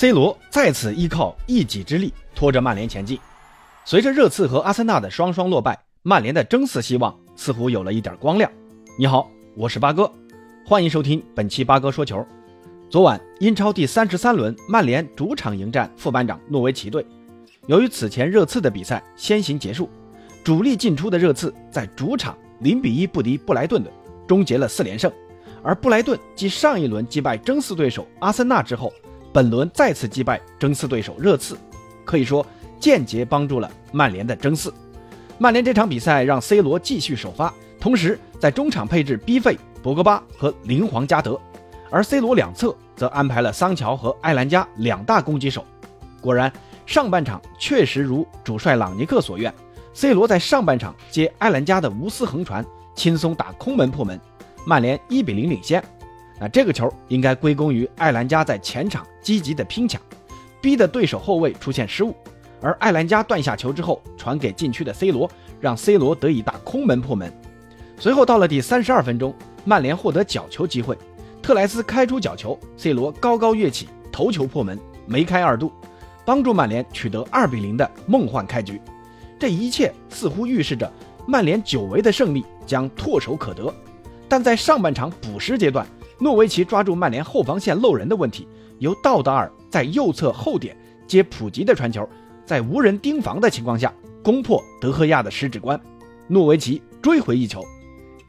C 罗再次依靠一己之力拖着曼联前进。随着热刺和阿森纳的双双落败，曼联的争四希望似乎有了一点光亮。你好，我是八哥，欢迎收听本期八哥说球。昨晚英超第三十三轮，曼联主场迎战副班长诺维奇队。由于此前热刺的比赛先行结束，主力进出的热刺在主场零比一不敌布莱顿队，终结了四连胜。而布莱顿继上一轮击败争四对手阿森纳之后，本轮再次击败争四对手热刺，可以说间接帮助了曼联的争四。曼联这场比赛让 C 罗继续首发，同时在中场配置 B 费、博格巴和林皇加德，而 C 罗两侧则安排了桑乔和埃兰加两大攻击手。果然，上半场确实如主帅朗尼克所愿，C 罗在上半场接埃兰加的无私横传，轻松打空门破门，曼联一比零领先。那这个球应该归功于艾兰加在前场积极的拼抢，逼得对手后卫出现失误，而艾兰加断下球之后传给禁区的 C 罗，让 C 罗得以打空门破门。随后到了第三十二分钟，曼联获得角球机会，特莱斯开出角球，C 罗高高跃起头球破门，梅开二度，帮助曼联取得二比零的梦幻开局。这一切似乎预示着曼联久违的胜利将唾手可得，但在上半场补时阶段。诺维奇抓住曼联后防线漏人的问题，由道德尔在右侧后点接普吉的传球，在无人盯防的情况下攻破德赫亚的十指关，诺维奇追回一球。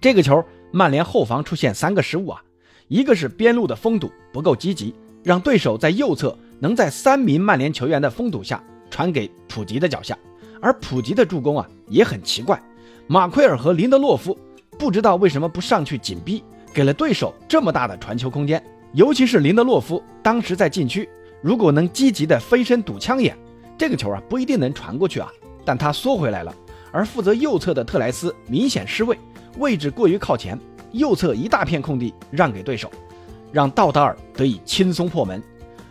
这个球，曼联后防出现三个失误啊，一个是边路的封堵不够积极，让对手在右侧能在三名曼联球员的封堵下传给普吉的脚下，而普吉的助攻啊也很奇怪，马奎尔和林德洛夫不知道为什么不上去紧逼。给了对手这么大的传球空间，尤其是林德洛夫当时在禁区，如果能积极的飞身堵枪眼，这个球啊不一定能传过去啊。但他缩回来了，而负责右侧的特莱斯明显失位，位置过于靠前，右侧一大片空地让给对手，让道达尔得以轻松破门。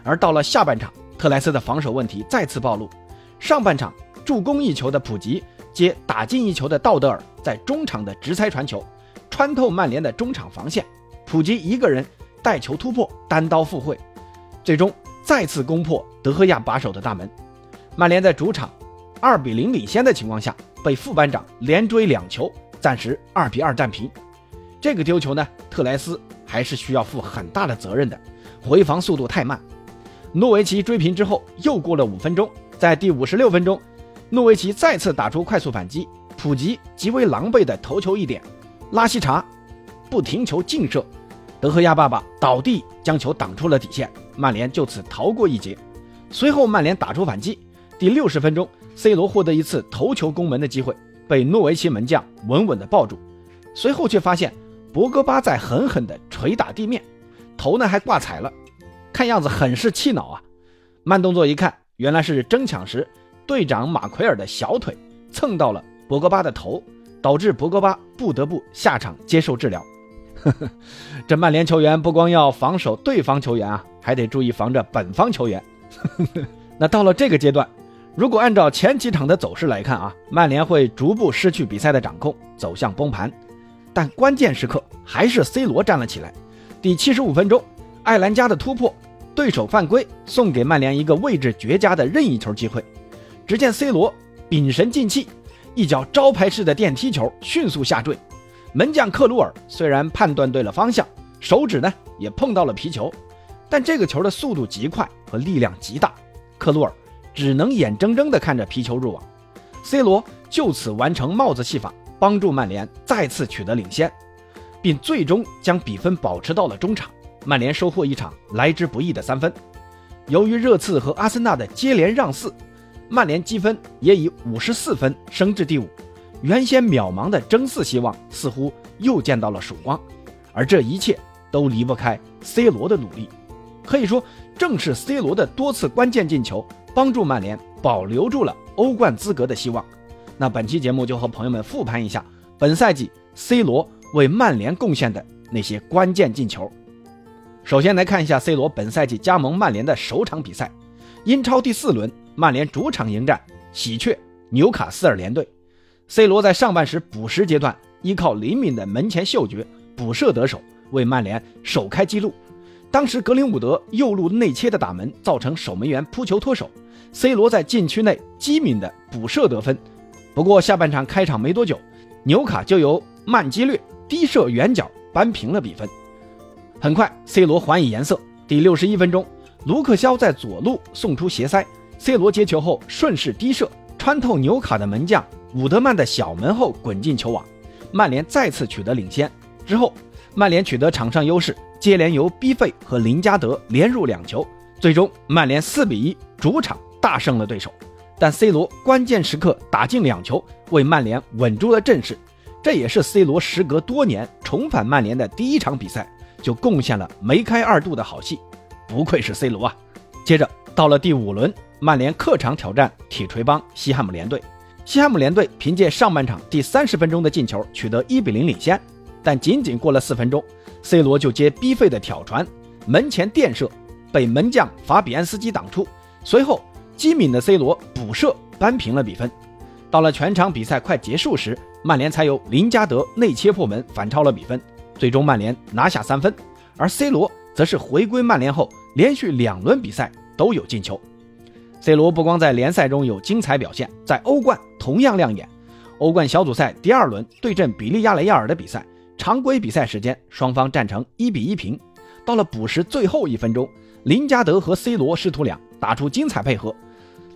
而到了下半场，特莱斯的防守问题再次暴露。上半场助攻一球的普吉接打进一球的道德尔在中场的直塞传球。穿透曼联的中场防线，普吉一个人带球突破，单刀赴会，最终再次攻破德赫亚把守的大门。曼联在主场二比零领先的情况下，被副班长连追两球，暂时二比二战平。这个丢球呢，特莱斯还是需要负很大的责任的，回防速度太慢。诺维奇追平之后，又过了五分钟，在第五十六分钟，诺维奇再次打出快速反击，普吉极为狼狈的头球一点。拉希查不停球劲射，德赫亚爸爸倒地将球挡出了底线，曼联就此逃过一劫。随后曼联打出反击，第六十分钟，C 罗获得一次头球攻门的机会，被诺维奇门将稳稳的抱住。随后却发现博格巴在狠狠地捶打地面，头呢还挂彩了，看样子很是气恼啊。慢动作一看，原来是争抢时队长马奎尔的小腿蹭到了博格巴的头。导致博格巴不得不下场接受治疗。这曼联球员不光要防守对方球员啊，还得注意防着本方球员。那到了这个阶段，如果按照前几场的走势来看啊，曼联会逐步失去比赛的掌控，走向崩盘。但关键时刻还是 C 罗站了起来。第七十五分钟，艾兰加的突破，对手犯规，送给曼联一个位置绝佳的任意球机会。只见 C 罗屏神静气。一脚招牌式的电梯球迅速下坠，门将克鲁尔虽然判断对了方向，手指呢也碰到了皮球，但这个球的速度极快和力量极大，克鲁尔只能眼睁睁地看着皮球入网。C 罗就此完成帽子戏法，帮助曼联再次取得领先，并最终将比分保持到了中场。曼联收获一场来之不易的三分。由于热刺和阿森纳的接连让四。曼联积分也以五十四分升至第五，原先渺茫的争四希望似乎又见到了曙光，而这一切都离不开 C 罗的努力。可以说，正是 C 罗的多次关键进球，帮助曼联保留住了欧冠资格的希望。那本期节目就和朋友们复盘一下本赛季 C 罗为曼联贡献的那些关键进球。首先来看一下 C 罗本赛季加盟曼联的首场比赛，英超第四轮。曼联主场迎战喜鹊纽卡斯尔联队，C 罗在上半时补时阶段依靠灵敏的门前嗅觉补射得手，为曼联首开纪录。当时格林伍德右路内切的打门，造成守门员扑球脱手，C 罗在禁区内机敏的补射得分。不过下半场开场没多久，纽卡就由曼基略低射远角扳平了比分。很快，C 罗还以颜色。第六十一分钟，卢克肖在左路送出斜塞，C 罗接球后顺势低射，穿透纽卡的门将伍德曼的小门后滚进球网，曼联再次取得领先。之后，曼联取得场上优势。接连由 B 费和林加德连入两球，最终曼联四比一主场大胜了对手。但 C 罗关键时刻打进两球，为曼联稳住了阵势。这也是 C 罗时隔多年重返曼联的第一场比赛，就贡献了梅开二度的好戏。不愧是 C 罗啊！接着到了第五轮，曼联客场挑战铁锤帮西汉姆联队。西汉姆联队凭借上半场第三十分钟的进球取得一比零领先，但仅仅过了四分钟。C 罗就接逼费的挑传，门前垫射，被门将法比安斯基挡出。随后机敏的 C 罗补射扳平了比分。到了全场比赛快结束时，曼联才由林加德内切破门反超了比分，最终曼联拿下三分。而 C 罗则是回归曼联后，连续两轮比赛都有进球。C 罗不光在联赛中有精彩表现，在欧冠同样亮眼。欧冠小组赛第二轮对阵比利亚雷亚尔的比赛。常规比赛时间，双方战成一比一平。到了补时最后一分钟，林加德和 C 罗师徒俩打出精彩配合。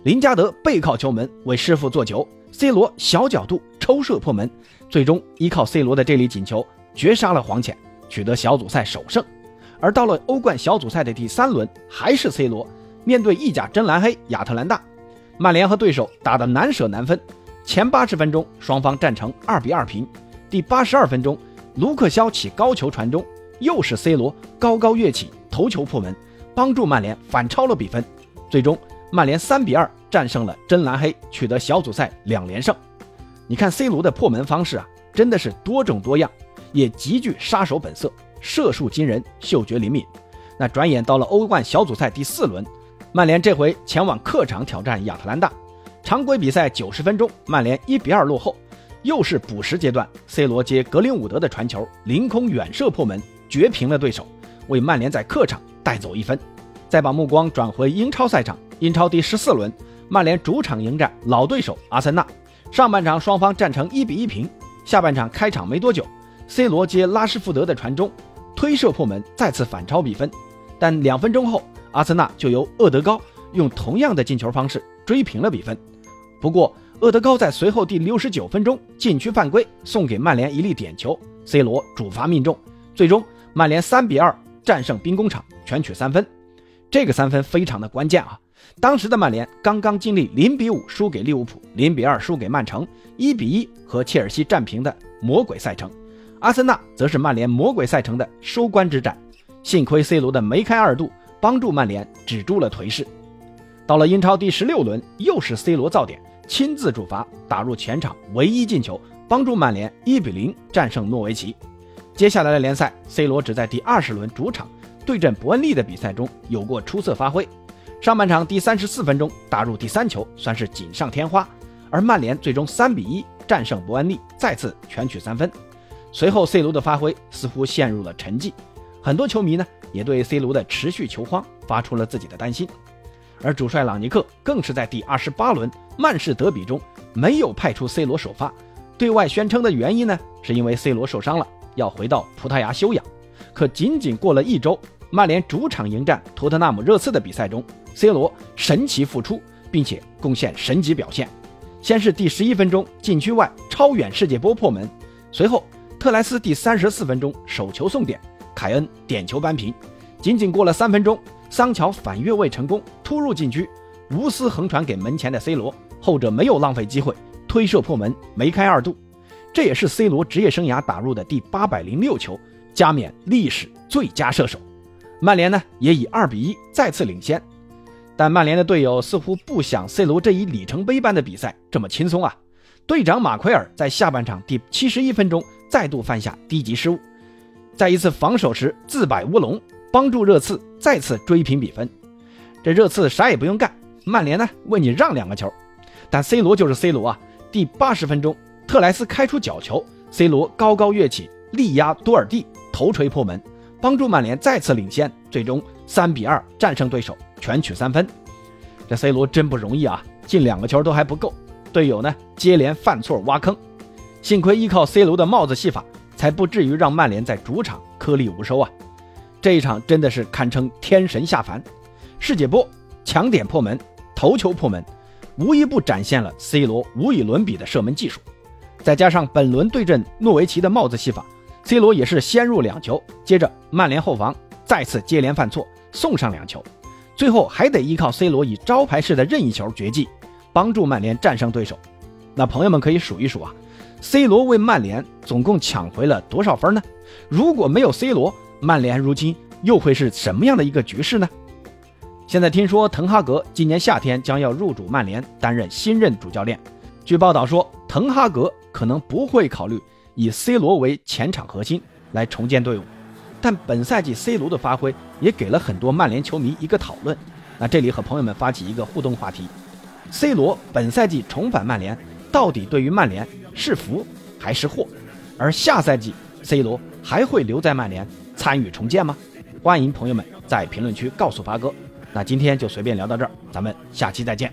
林加德背靠球门为师傅做球，C 罗小角度抽射破门，最终依靠 C 罗的这粒进球绝杀了黄潜，取得小组赛首胜。而到了欧冠小组赛的第三轮，还是 C 罗面对意甲真蓝黑亚特兰大，曼联和对手打得难舍难分。前八十分钟，双方战成二比二平。第八十二分钟。卢克肖起高球传中，又是 C 罗高高跃起头球破门，帮助曼联反超了比分。最终，曼联三比二战胜了真蓝黑，取得小组赛两连胜。你看 C 罗的破门方式啊，真的是多种多样，也极具杀手本色，射术惊人，嗅觉灵敏。那转眼到了欧冠小组赛第四轮，曼联这回前往客场挑战亚特兰大。常规比赛九十分钟，曼联一比二落后。又是补时阶段，C 罗接格林伍德的传球，凌空远射破门，绝平了对手，为曼联在客场带走一分。再把目光转回英超赛场，英超第十四轮，曼联主场迎战老对手阿森纳。上半场双方战成一比一平，下半场开场没多久，C 罗接拉什福德的传中，推射破门，再次反超比分。但两分钟后，阿森纳就由厄德高用同样的进球方式追平了比分。不过，厄德高在随后第六十九分钟禁区犯规，送给曼联一粒点球，C 罗主罚命中，最终曼联三比二战胜兵工厂，全取三分。这个三分非常的关键啊！当时的曼联刚刚经历零比五输给利物浦，零比二输给曼城，一比一和切尔西战平的魔鬼赛程。阿森纳则是曼联魔鬼赛程的收官之战。幸亏 C 罗的梅开二度帮助曼联止住了颓势。到了英超第十六轮，又是 C 罗造点。亲自主罚打入全场唯一进球，帮助曼联一比零战胜诺维奇。接下来的联赛，C 罗只在第二十轮主场对阵伯恩利的比赛中有过出色发挥。上半场第三十四分钟打入第三球，算是锦上添花。而曼联最终三比一战胜伯恩利，再次全取三分。随后，C 罗的发挥似乎陷入了沉寂，很多球迷呢也对 C 罗的持续球荒发出了自己的担心。而主帅朗尼克更是在第二十八轮曼市德比中没有派出 C 罗首发，对外宣称的原因呢，是因为 C 罗受伤了，要回到葡萄牙休养。可仅仅过了一周，曼联主场迎战托特纳姆热刺的比赛中，C 罗神奇复出，并且贡献神级表现。先是第十一分钟禁区外超远世界波破门，随后特莱斯第三十四分钟手球送点，凯恩点球扳平。仅仅过了三分钟。桑乔反越位成功，突入禁区，无私横传给门前的 C 罗，后者没有浪费机会，推射破门，梅开二度。这也是 C 罗职业生涯打入的第八百零六球，加冕历史最佳射手。曼联呢也以二比一再次领先，但曼联的队友似乎不想 C 罗这一里程碑般的比赛这么轻松啊！队长马奎尔在下半场第七十一分钟再度犯下低级失误，在一次防守时自摆乌龙。帮助热刺再次追平比分，这热刺啥也不用干，曼联呢为你让两个球，但 C 罗就是 C 罗啊！第八十分钟，特莱斯开出角球，C 罗高高跃起力压多尔蒂头锤破门，帮助曼联再次领先，最终三比二战胜对手，全取三分。这 C 罗真不容易啊，进两个球都还不够，队友呢接连犯错挖坑，幸亏依靠 C 罗的帽子戏法，才不至于让曼联在主场颗粒无收啊。这一场真的是堪称天神下凡，世界波抢点破门，头球破门，无一不展现了 C 罗无与伦比的射门技术。再加上本轮对阵诺维奇的帽子戏法，C 罗也是先入两球，接着曼联后防再次接连犯错，送上两球，最后还得依靠 C 罗以招牌式的任意球绝技，帮助曼联战胜对手。那朋友们可以数一数啊，C 罗为曼联总共抢回了多少分呢？如果没有 C 罗，曼联如今又会是什么样的一个局势呢？现在听说滕哈格今年夏天将要入主曼联，担任新任主教练。据报道说，滕哈格可能不会考虑以 C 罗为前场核心来重建队伍。但本赛季 C 罗的发挥也给了很多曼联球迷一个讨论。那这里和朋友们发起一个互动话题：C 罗本赛季重返曼联，到底对于曼联是福还是祸？而下赛季 C 罗还会留在曼联？参与重建吗？欢迎朋友们在评论区告诉发哥。那今天就随便聊到这儿，咱们下期再见。